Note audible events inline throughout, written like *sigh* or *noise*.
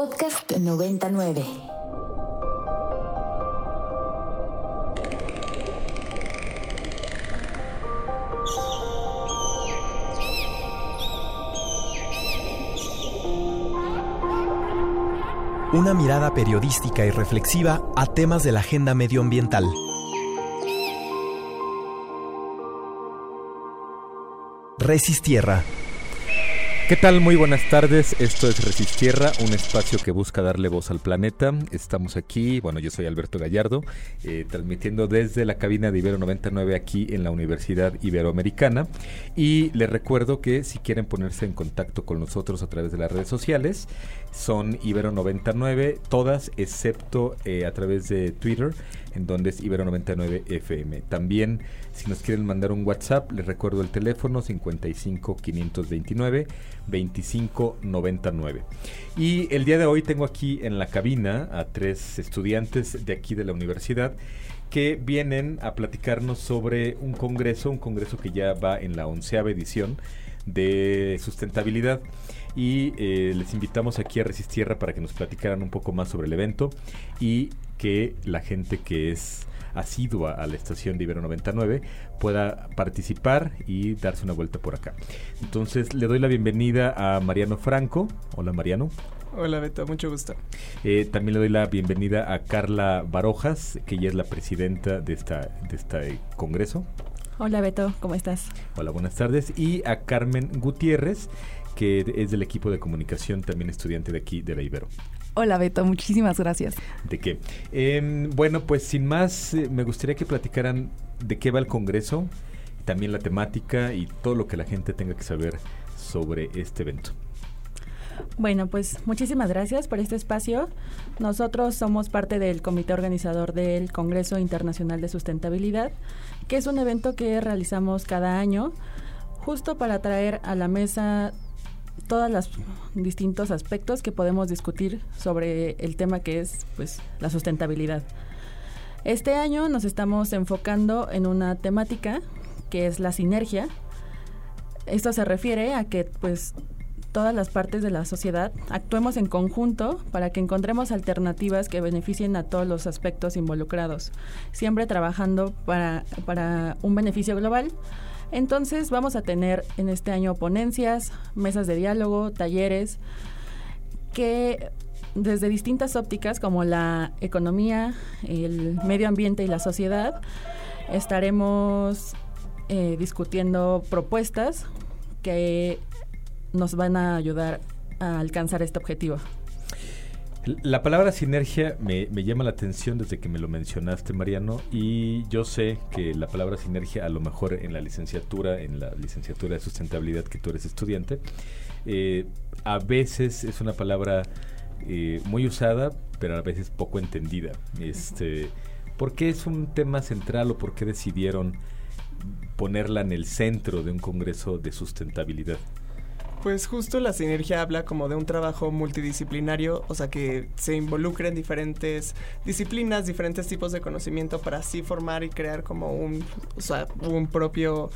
Podcast 99. Una mirada periodística y reflexiva a temas de la agenda medioambiental. Resistierra. ¿Qué tal? Muy buenas tardes. Esto es Resistierra, un espacio que busca darle voz al planeta. Estamos aquí, bueno, yo soy Alberto Gallardo, eh, transmitiendo desde la cabina de Ibero 99 aquí en la Universidad Iberoamericana. Y les recuerdo que si quieren ponerse en contacto con nosotros a través de las redes sociales, son Ibero 99, todas excepto eh, a través de Twitter, en donde es Ibero 99 FM. También, si nos quieren mandar un WhatsApp, les recuerdo el teléfono 55 529 2599. Y el día de hoy tengo aquí en la cabina a tres estudiantes de aquí de la universidad que vienen a platicarnos sobre un congreso, un congreso que ya va en la onceava edición de sustentabilidad y eh, les invitamos aquí a Resistierra para que nos platicaran un poco más sobre el evento y que la gente que es asidua a la estación de Ibero 99 pueda participar y darse una vuelta por acá. Entonces le doy la bienvenida a Mariano Franco. Hola Mariano. Hola Beto, mucho gusto. Eh, también le doy la bienvenida a Carla Barojas, que ella es la presidenta de, esta, de este congreso. Hola Beto, ¿cómo estás? Hola, buenas tardes. Y a Carmen Gutiérrez, que es del equipo de comunicación, también estudiante de aquí de la Ibero. Hola Beto, muchísimas gracias. ¿De qué? Em, bueno, pues sin más, eh, me gustaría que platicaran de qué va el Congreso, también la temática y todo lo que la gente tenga que saber sobre este evento. Bueno, pues muchísimas gracias por este espacio. Nosotros somos parte del comité organizador del Congreso Internacional de Sustentabilidad, que es un evento que realizamos cada año justo para traer a la mesa todos los distintos aspectos que podemos discutir sobre el tema que es pues la sustentabilidad. Este año nos estamos enfocando en una temática que es la sinergia. Esto se refiere a que pues todas las partes de la sociedad actuemos en conjunto para que encontremos alternativas que beneficien a todos los aspectos involucrados, siempre trabajando para, para un beneficio global. Entonces vamos a tener en este año ponencias, mesas de diálogo, talleres, que desde distintas ópticas como la economía, el medio ambiente y la sociedad, estaremos eh, discutiendo propuestas que nos van a ayudar a alcanzar este objetivo. La palabra sinergia me, llama la atención desde que me lo mencionaste, Mariano, y yo sé que la palabra sinergia, a lo mejor en la licenciatura, en la licenciatura de sustentabilidad que tú eres estudiante, eh, a veces es una palabra eh, muy usada, pero a veces poco entendida. Este, ¿Por qué es un tema central o por qué decidieron ponerla en el centro de un congreso de sustentabilidad? Pues justo la sinergia habla como de un trabajo multidisciplinario, o sea que se involucren diferentes disciplinas, diferentes tipos de conocimiento para así formar y crear como un, o sea, un propio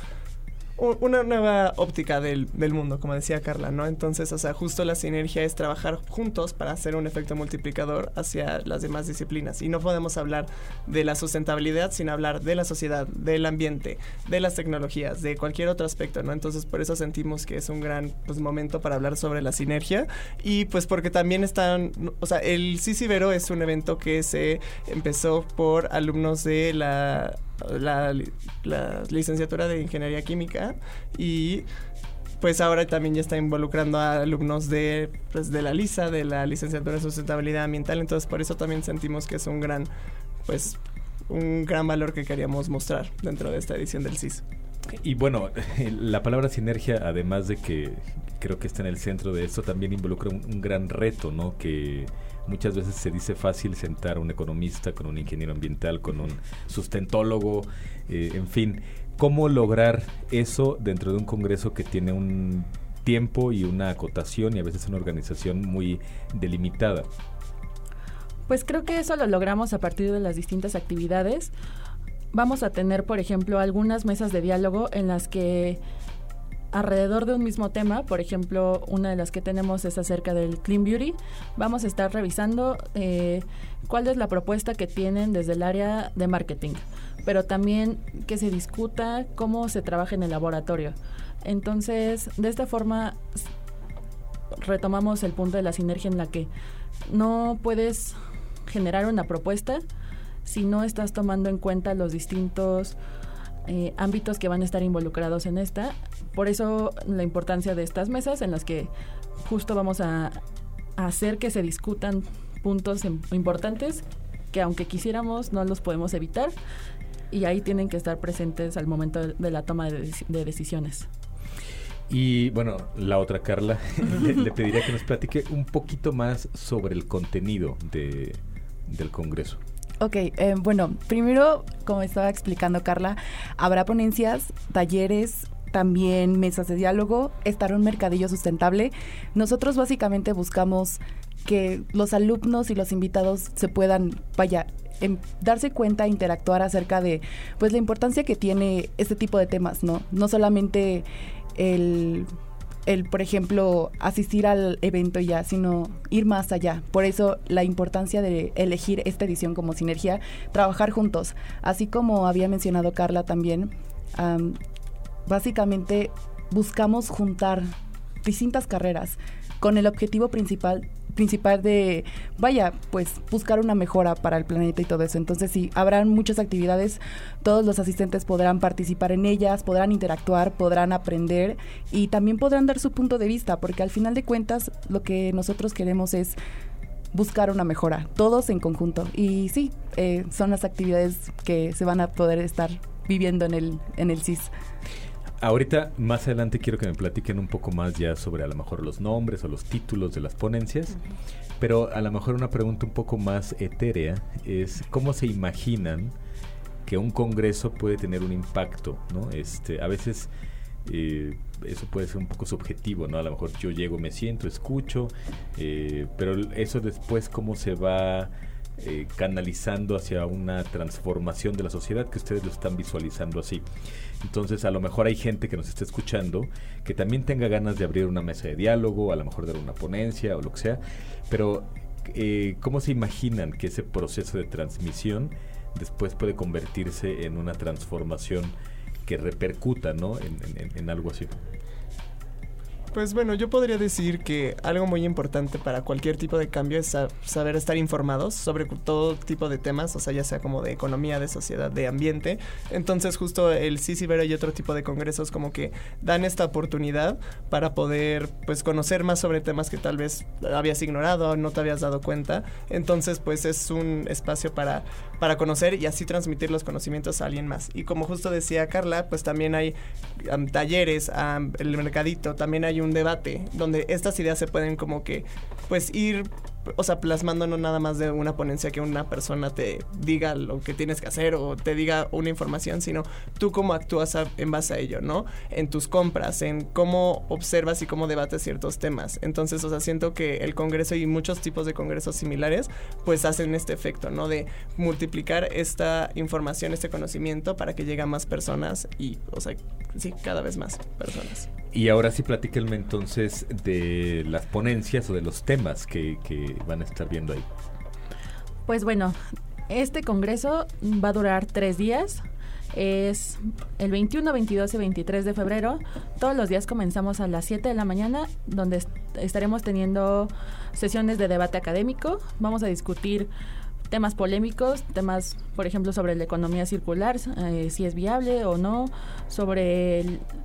una nueva óptica del, del, mundo, como decía Carla, ¿no? Entonces, o sea, justo la sinergia es trabajar juntos para hacer un efecto multiplicador hacia las demás disciplinas. Y no podemos hablar de la sustentabilidad sin hablar de la sociedad, del ambiente, de las tecnologías, de cualquier otro aspecto, ¿no? Entonces, por eso sentimos que es un gran pues, momento para hablar sobre la sinergia. Y pues porque también están, o sea, el CICIBERO es un evento que se empezó por alumnos de la la, licenciatura de Ingeniería Química y pues ahora también ya está involucrando a alumnos de, pues, de la LISA, de la licenciatura de sustentabilidad ambiental, entonces por eso también sentimos que es un gran, pues, un gran valor que queríamos mostrar dentro de esta edición del CIS. Y bueno, *laughs* la palabra sinergia, además de que creo que está en el centro de esto, también involucra un, un gran reto, ¿no? Que Muchas veces se dice fácil sentar a un economista con un ingeniero ambiental, con un sustentólogo, eh, en fin. ¿Cómo lograr eso dentro de un Congreso que tiene un tiempo y una acotación y a veces una organización muy delimitada? Pues creo que eso lo logramos a partir de las distintas actividades. Vamos a tener, por ejemplo, algunas mesas de diálogo en las que alrededor de un mismo tema. Por ejemplo, una de las que tenemos es acerca del Clean Beauty. Vamos a estar revisando eh, cuál es la propuesta que tienen desde el área de marketing, pero también que se discuta cómo se trabaja en el laboratorio. Entonces, de esta forma retomamos el punto de la sinergia en la que no puedes generar una propuesta si no estás tomando en cuenta los distintos eh, ámbitos que van a estar involucrados en esta. Por eso la importancia de estas mesas en las que justo vamos a, hacer que se discutan puntos importantes que aunque quisiéramos no los podemos evitar y ahí tienen que estar presentes al momento de, la toma de, decisiones. Y bueno, la otra Carla, *laughs* le, pediría que nos platique un poquito más sobre el contenido de, del Congreso. Ok, eh, bueno, primero, como estaba explicando Carla, habrá ponencias, talleres, también mesas de diálogo, estará un mercadillo sustentable. Nosotros básicamente buscamos que los alumnos y los invitados se puedan, em, darse cuenta, interactuar acerca de pues la importancia que tiene este tipo de temas, ¿no? No solamente el el, por ejemplo, asistir al evento ya, sino ir más allá. Por eso la importancia de elegir esta edición como sinergia, trabajar juntos. Así como había mencionado Carla también, básicamente buscamos juntar distintas carreras con el objetivo principal principal de, vaya, pues buscar una mejora para el planeta y todo eso. Entonces sí, habrán muchas actividades, todos los asistentes podrán participar en ellas, podrán interactuar, podrán aprender y también podrán dar su punto de vista, porque al final de cuentas lo que nosotros queremos es buscar una mejora, todos en conjunto. Y sí, eh, son las actividades que se van a poder estar viviendo en el, en el CIS. Ahorita, más adelante, quiero que me platiquen un poco más ya sobre a lo mejor los nombres o los títulos de las ponencias. Pero a lo mejor una pregunta un poco más etérea es cómo se imaginan que un congreso puede tener un impacto, ¿no? Este, a veces eh, eso puede ser un poco subjetivo, ¿no? A lo mejor yo llego, me siento, escucho, eh, pero eso después cómo se va eh, canalizando hacia una transformación de la sociedad que ustedes lo están visualizando así. Entonces, a lo mejor hay gente que nos está escuchando que también tenga ganas de abrir una mesa de diálogo, a lo mejor dar una ponencia o lo que sea, pero eh, ¿cómo se imaginan que ese proceso de transmisión después puede convertirse en una transformación que repercuta ¿no? en algo así? Pues bueno, yo podría decir que algo muy importante para cualquier tipo de cambio es saber estar informados sobre todo tipo de temas, o sea, ya sea como de economía, de sociedad, de ambiente. Entonces justo el CICIBERA y otro tipo de congresos como que dan esta oportunidad para poder pues conocer más sobre temas que tal vez habías ignorado o no te habías dado cuenta. Entonces pues es un espacio para, para conocer y así transmitir los conocimientos a alguien más. Y como justo decía Carla, pues también hay talleres, el mercadito, también hay un un debate donde estas ideas se pueden como que pues ir o sea, plasmando no nada más de una ponencia que una persona te diga lo que tienes que hacer o te diga una información, sino tú cómo actúas en base a ello, ¿no? En tus compras, en cómo observas y cómo debates ciertos temas. Entonces, o sea, siento que el Congreso y muchos tipos de congresos similares, pues hacen este efecto, ¿no? De multiplicar esta información, este conocimiento para que llegue a más personas y, o sea, sí, cada vez más personas. Y ahora sí platíquenme entonces de las ponencias o de los temas que, van a estar viendo ahí. Pues bueno, este congreso va a durar tres días. Es el 21, 22 y 23 de febrero. Todos los días comenzamos a las 7 de la mañana, donde estaremos teniendo sesiones de debate académico. Vamos a discutir temas polémicos, temas, por ejemplo, sobre la economía circular, eh, si es viable o no, sobre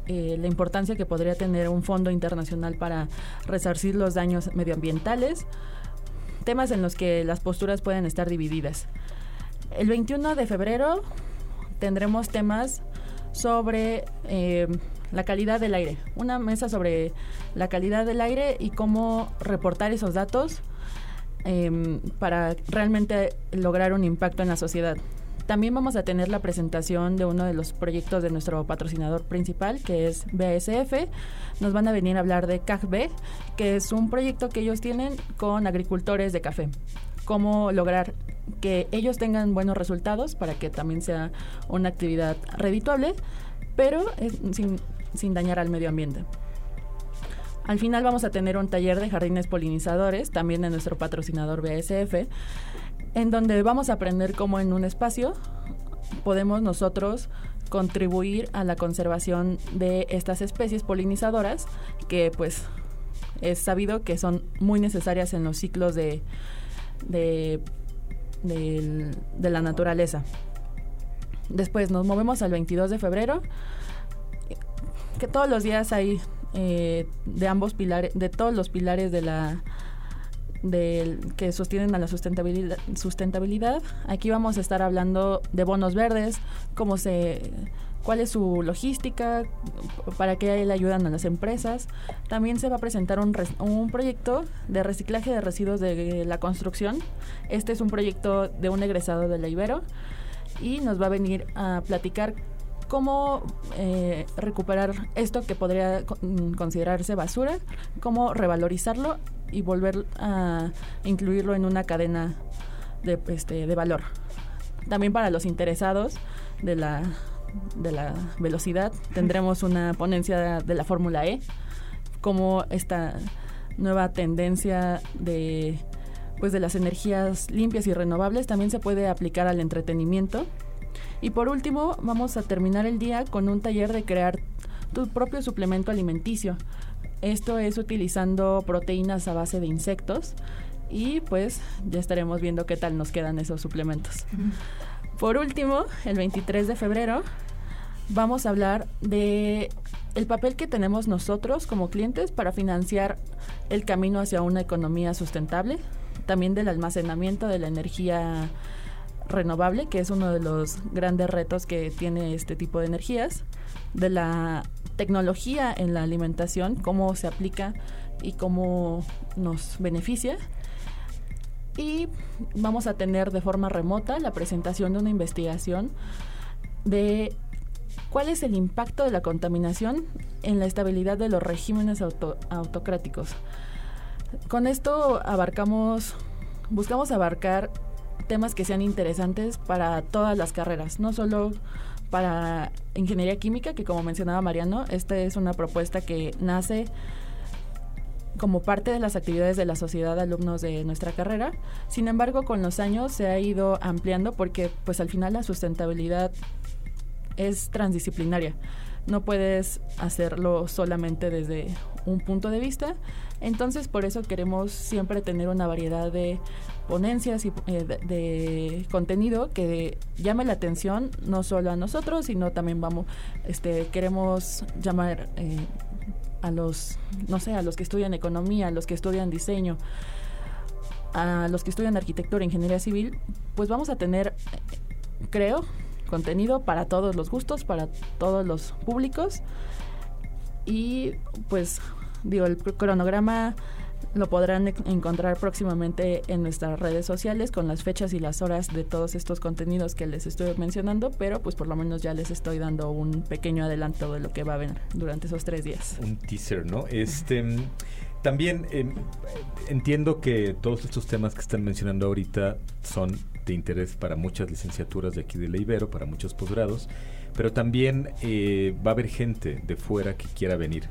eh, la importancia que podría tener un fondo internacional para resarcir los daños medioambientales, temas en los que las posturas pueden estar divididas. El 21 de febrero tendremos temas sobre eh, la calidad del aire, una mesa sobre la calidad del aire y cómo reportar esos datos Em, para realmente lograr un impacto en la sociedad. También vamos a tener la presentación de uno de los proyectos de nuestro patrocinador principal, que es BSF. Nos van a venir a hablar de CACB, que es un proyecto que ellos tienen con agricultores de café. Cómo lograr que ellos tengan buenos resultados para que también sea una actividad redituable, pero sin, sin dañar al medio ambiente. Al final vamos a tener un taller de jardines polinizadores, también de nuestro patrocinador BSF, en donde vamos a aprender cómo en un espacio podemos nosotros contribuir a la conservación de estas especies polinizadoras que pues es sabido que son muy necesarias en los ciclos de, de, la naturaleza. Después nos movemos al 22 de febrero, que todos los días hay eh, de ambos pilares, de todos los pilares de la que sostienen a la sustentabilidad, sustentabilidad. Aquí vamos a estar hablando de bonos verdes, cómo se cuál es su logística, para qué le ayudan a las empresas. También se va a presentar un, un proyecto de reciclaje de residuos de la construcción. Este es un proyecto de un egresado de la y nos va a venir a platicar cómo eh, recuperar esto que podría considerarse basura, cómo revalorizarlo y volver a incluirlo en una cadena de, este, de valor. También para los interesados de la, de la velocidad tendremos una ponencia de la Fórmula E, como esta nueva tendencia de pues de las energías limpias y renovables también se puede aplicar al entretenimiento. Y por último, vamos a terminar el día con un taller de crear tu propio suplemento alimenticio. Esto es utilizando proteínas a base de insectos y pues ya estaremos viendo qué tal nos quedan esos suplementos. Por último, el 23 de febrero vamos a hablar de el papel que tenemos nosotros como clientes para financiar el camino hacia una economía sustentable, también del almacenamiento de la energía renovable, que es uno de los grandes retos que tiene este tipo de energías, de la tecnología en la alimentación, cómo se aplica y cómo nos beneficia. Y vamos a tener de forma remota la presentación de una investigación de cuál es el impacto de la contaminación en la estabilidad de los regímenes autocráticos. Con esto abarcamos, buscamos abarcar temas que sean interesantes para todas las carreras, no solo para ingeniería química, que como mencionaba Mariano, esta es una propuesta que nace como parte de las actividades de la sociedad de alumnos de nuestra carrera. Sin embargo, con los años se ha ido ampliando porque pues al final la sustentabilidad es transdisciplinaria. No puedes hacerlo solamente desde un punto de vista. Entonces, por eso queremos siempre tener una variedad de ponencias y eh, de, contenido que llame la atención no solo a nosotros, sino también vamos, este, queremos llamar eh, a los, no sé, a los que estudian economía, a los que estudian diseño, a los que estudian arquitectura, ingeniería civil, pues vamos a tener, creo, contenido para todos los gustos, para todos los públicos. Y pues digo el cronograma lo podrán encontrar próximamente en nuestras redes sociales con las fechas y las horas de todos estos contenidos que les estoy mencionando, pero pues por lo menos ya les estoy dando un pequeño adelanto de lo que va a haber durante esos tres días. Un teaser, ¿no? Este... También em, entiendo que todos estos temas que están mencionando ahorita son de interés para muchas licenciaturas de aquí de la Ibero, para muchos posgrados, pero también eh, va a haber gente de fuera que quiera venir.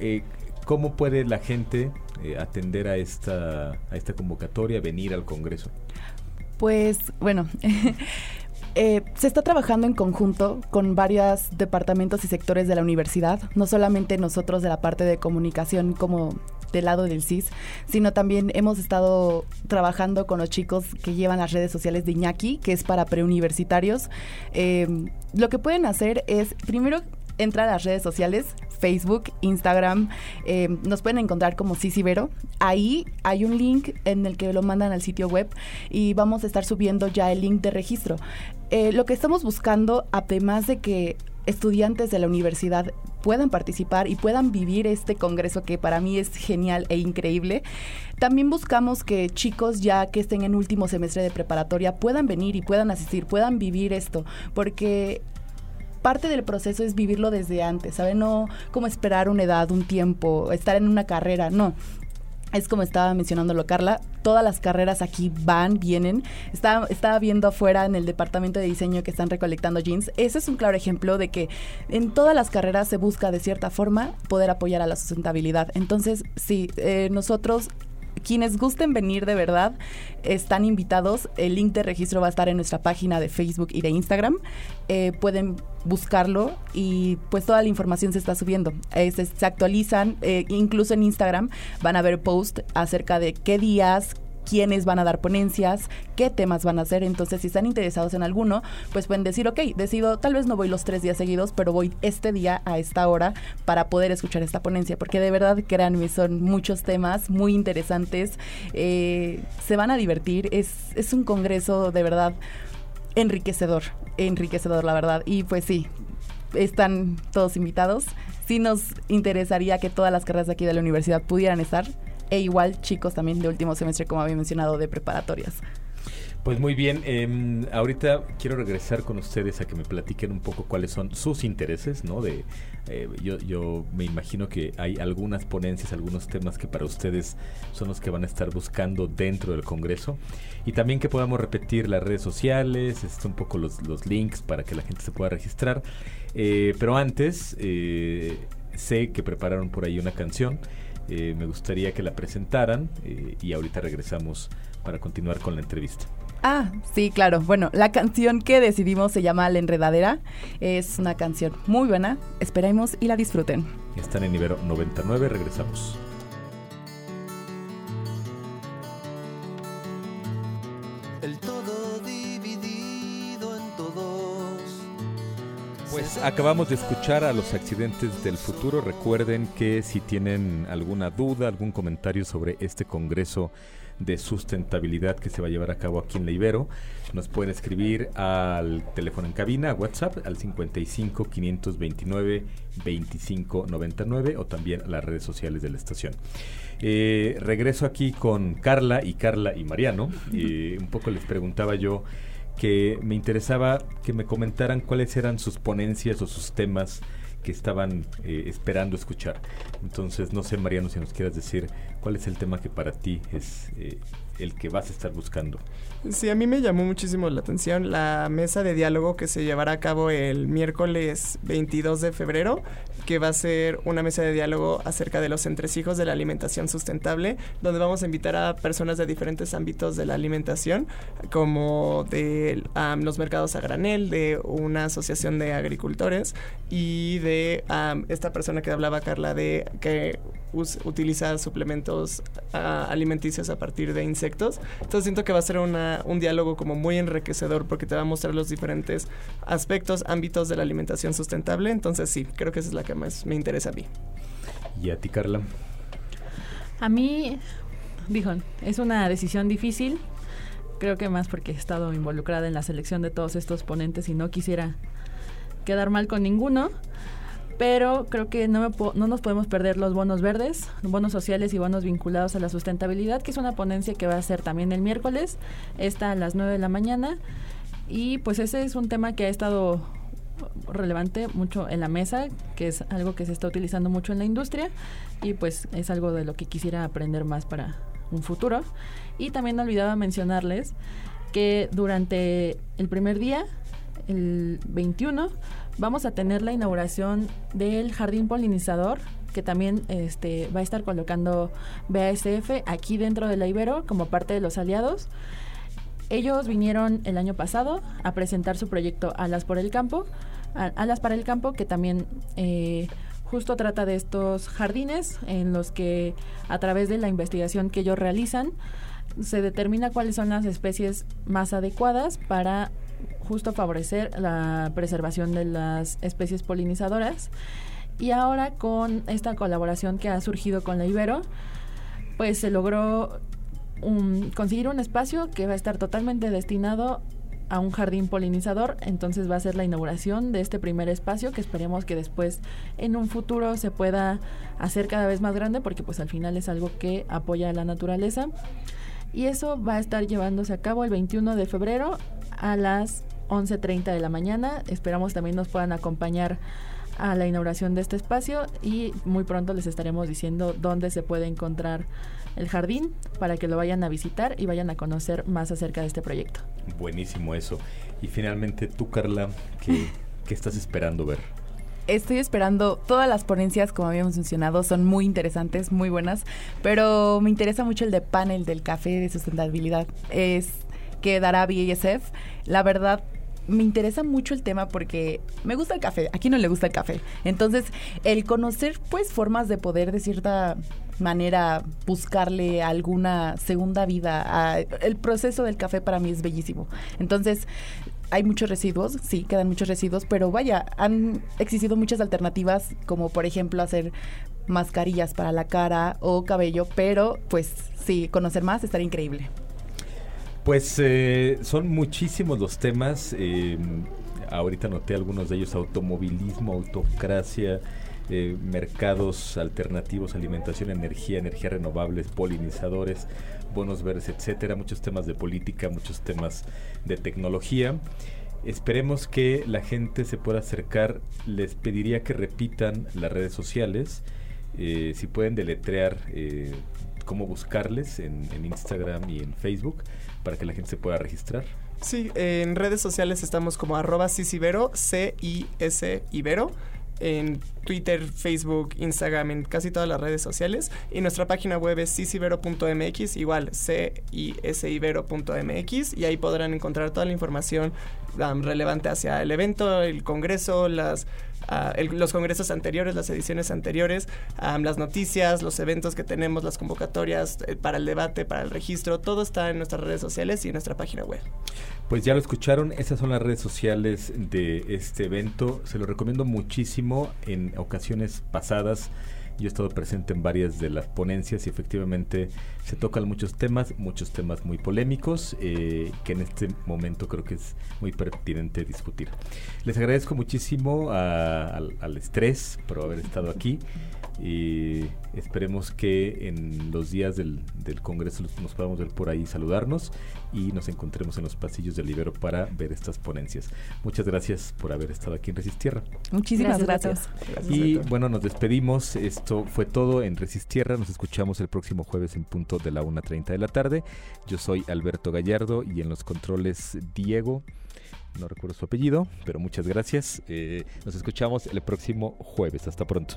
Eh, ¿Cómo puede la gente eh, atender a esta, a esta convocatoria, venir al Congreso? Pues bueno, *laughs* eh, se está trabajando en conjunto con varios departamentos y sectores de la universidad, no solamente nosotros de la parte de comunicación como del lado del CIS, sino también hemos estado trabajando con los chicos que llevan las redes sociales de Iñaki, que es para preuniversitarios. Eh, lo que pueden hacer es, primero, entrar a las redes sociales, Facebook, Instagram, eh, nos pueden encontrar como Vero. Ahí hay un link en el que lo mandan al sitio web y vamos a estar subiendo ya el link de registro. Eh, lo que estamos buscando, además de que estudiantes de la universidad puedan participar y puedan vivir este congreso que para mí es genial e increíble. También buscamos que chicos ya que estén en último semestre de preparatoria puedan venir y puedan asistir, puedan vivir esto, porque parte del proceso es vivirlo desde antes, ¿sabe? No como esperar una edad, un tiempo, estar en una carrera, no es como estaba mencionándolo Carla, todas las carreras aquí van, vienen. Estaba, viendo afuera en el departamento de diseño que están recolectando jeans. Ese es un claro ejemplo de que en todas las carreras se busca de cierta forma poder apoyar a la sustentabilidad. Entonces, sí, eh, nosotros quienes gusten venir de verdad están invitados. El link de registro va a estar en nuestra página de Facebook y de Instagram. Eh, pueden buscarlo y pues toda la información se está subiendo. Eh, se, actualizan, eh, incluso en Instagram van a ver posts acerca de qué días, quiénes van a dar ponencias, qué temas van a hacer. Entonces, si están interesados en alguno, pues pueden decir, ok, decido, tal vez no voy los tres días seguidos, pero voy este día a esta hora para poder escuchar esta ponencia, porque de verdad, créanme, son muchos temas muy interesantes. Eh, se van a divertir. Es, es un congreso de verdad enriquecedor, enriquecedor, la verdad. Y pues sí, están todos invitados. Sí nos interesaría que todas las carreras aquí de la universidad pudieran estar e igual chicos también de último semestre, como había mencionado, de preparatorias. Pues muy bien, eh, ahorita quiero regresar con ustedes a que me platiquen un poco cuáles son sus intereses, ¿no? De, eh, yo, yo me imagino que hay algunas ponencias, algunos temas que para ustedes son los que van a estar buscando dentro del Congreso y también que podamos repetir las redes sociales, este, un poco los, los links para que la gente se pueda registrar. Eh, pero antes, eh, sé que prepararon por ahí una canción. Eh, me gustaría que la presentaran eh, y ahorita regresamos para continuar con la entrevista. Ah, sí, claro. Bueno, la canción que decidimos se llama La Enredadera. Es una canción muy buena. Esperemos y la disfruten. Están en Ibero 99, regresamos. Acabamos de escuchar a los accidentes del futuro. Recuerden que si tienen alguna duda, algún comentario sobre este congreso de sustentabilidad que se va a llevar a cabo aquí en la Ibero, nos pueden escribir al teléfono en cabina, a WhatsApp, al 55 529 25 99 o también a las redes sociales de la estación. Eh, regreso aquí con Carla y Carla y Mariano. *laughs* Eh, un poco les preguntaba yo que me interesaba que me comentaran cuáles eran sus ponencias o sus temas que estaban eh, esperando escuchar. Entonces, no sé, Mariano, si nos quieras decir cuál es el tema que para ti es eh, el que vas a estar buscando. Sí, a mí me llamó muchísimo la atención la mesa de diálogo que se llevará a cabo el miércoles 22 de febrero, que va a ser una mesa de diálogo acerca de los entresijos de la alimentación sustentable, donde vamos a invitar a personas de diferentes ámbitos de la alimentación, como de um, los mercados a granel, de una asociación de agricultores y de um, esta persona que hablaba, Carla, de que utiliza suplementos uh, alimenticios a partir de insectos. Entonces siento que va a ser una, un diálogo como muy enriquecedor porque te va a mostrar los diferentes aspectos, ámbitos de la alimentación sustentable. Entonces sí, creo que esa es la que más me interesa a mí. ¿Y a ti, Carla? A mí, dijo, es una decisión difícil. Creo que más porque he estado involucrada en la selección de todos estos ponentes y no quisiera quedar mal con ninguno pero creo que no, me no, nos podemos perder los bonos verdes, bonos sociales y bonos vinculados a la sustentabilidad, que es una ponencia que va a ser también el miércoles, está a las 9 de la mañana, y pues ese es un tema que ha estado relevante mucho en la mesa, que es algo que se está utilizando mucho en la industria, y pues es algo de lo que quisiera aprender más para un futuro. Y también olvidaba mencionarles que durante el primer día, el 21, vamos a tener la inauguración del jardín polinizador que también este, va a estar colocando BASF aquí dentro de la Ibero como parte de los aliados. Ellos vinieron el año pasado a presentar su proyecto Alas por el Campo, Alas para el Campo, que también eh, justo trata de estos jardines en los que a través de la investigación que ellos realizan se determina cuáles son las especies más adecuadas para justo favorecer la preservación de las especies polinizadoras. Y ahora con esta colaboración que ha surgido con la Ibero, pues se logró conseguir un espacio que va a estar totalmente destinado a un jardín polinizador, entonces va a ser la inauguración de este primer espacio que esperemos que después en un futuro se pueda hacer cada vez más grande porque pues al final es algo que apoya a la naturaleza y eso va a estar llevándose a cabo el 21 de febrero a las 11.30 de la mañana. Esperamos también nos puedan acompañar a la inauguración de este espacio y muy pronto les estaremos diciendo dónde se puede encontrar el jardín para que lo vayan a visitar y vayan a conocer más acerca de este proyecto. Buenísimo eso. Y finalmente tú, Carla, ¿qué, qué estás esperando ver? Estoy esperando todas las ponencias, como habíamos mencionado, son muy interesantes, muy buenas, pero me interesa mucho el de panel del café de sustentabilidad. Es que dará BASF. La verdad, me interesa mucho el tema porque me gusta el café, aquí no le gusta el café. Entonces, el conocer pues formas de poder de cierta manera buscarle alguna segunda vida. El proceso del café para mí es bellísimo. Entonces, hay muchos residuos, sí, quedan muchos residuos, pero vaya, han existido muchas alternativas, como por ejemplo hacer mascarillas para la cara o cabello, pero pues sí, conocer más estaría increíble. Pues eh, son muchísimos los temas. Eh, ahorita noté algunos de ellos: automovilismo, autocracia, eh, mercados alternativos, alimentación, energía, energía renovables, polinizadores, bonos verdes, etcétera. Muchos temas de política, muchos temas de tecnología. Esperemos que la gente se pueda acercar. Les pediría que repitan las redes sociales. si pueden deletrear cómo buscarles en, Instagram y en Facebook para que la gente se pueda registrar. Sí, en redes sociales estamos como arroba cisibero, C-I-S Ibero en Twitter, Facebook, Instagram, en casi todas las redes sociales. Y nuestra página web es cisibero.mx, igual cisibero.mx, y ahí podrán encontrar toda la información relevante hacia el evento, el congreso, las Los congresos anteriores, las ediciones anteriores, um, las noticias, los eventos que tenemos, las convocatorias eh, para el debate, para el registro, todo está en nuestras redes sociales y en nuestra página web. Pues ya lo escucharon, esas son las redes sociales de este evento. Se lo recomiendo muchísimo en ocasiones pasadas. Yo he estado presente en varias de las ponencias y efectivamente se tocan muchos temas, muchos temas muy polémicos eh, que en este momento creo que es muy pertinente discutir. Les agradezco muchísimo al, al estrés por haber estado aquí y esperemos que en los días del, del, Congreso nos podamos ver por ahí saludarnos y nos encontremos en los pasillos del Libero para ver estas ponencias. Muchas gracias por haber estado aquí en Resistierra. Muchísimas gracias. y bueno, nos despedimos. Esto fue todo en Resistierra. Nos escuchamos el próximo jueves en punto de la 1.30 de la tarde. Yo soy Alberto Gallardo y en los controles Diego no recuerdo su apellido, pero muchas gracias. Eh, nos escuchamos el próximo jueves. Hasta pronto.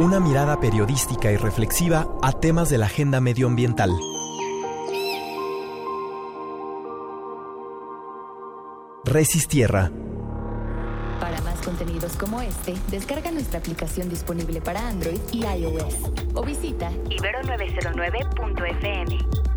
Una mirada periodística y reflexiva a temas de la agenda medioambiental. Resistierra. Para más contenidos como este, descarga nuestra aplicación disponible para Android y iOS o visita ibero909.fm.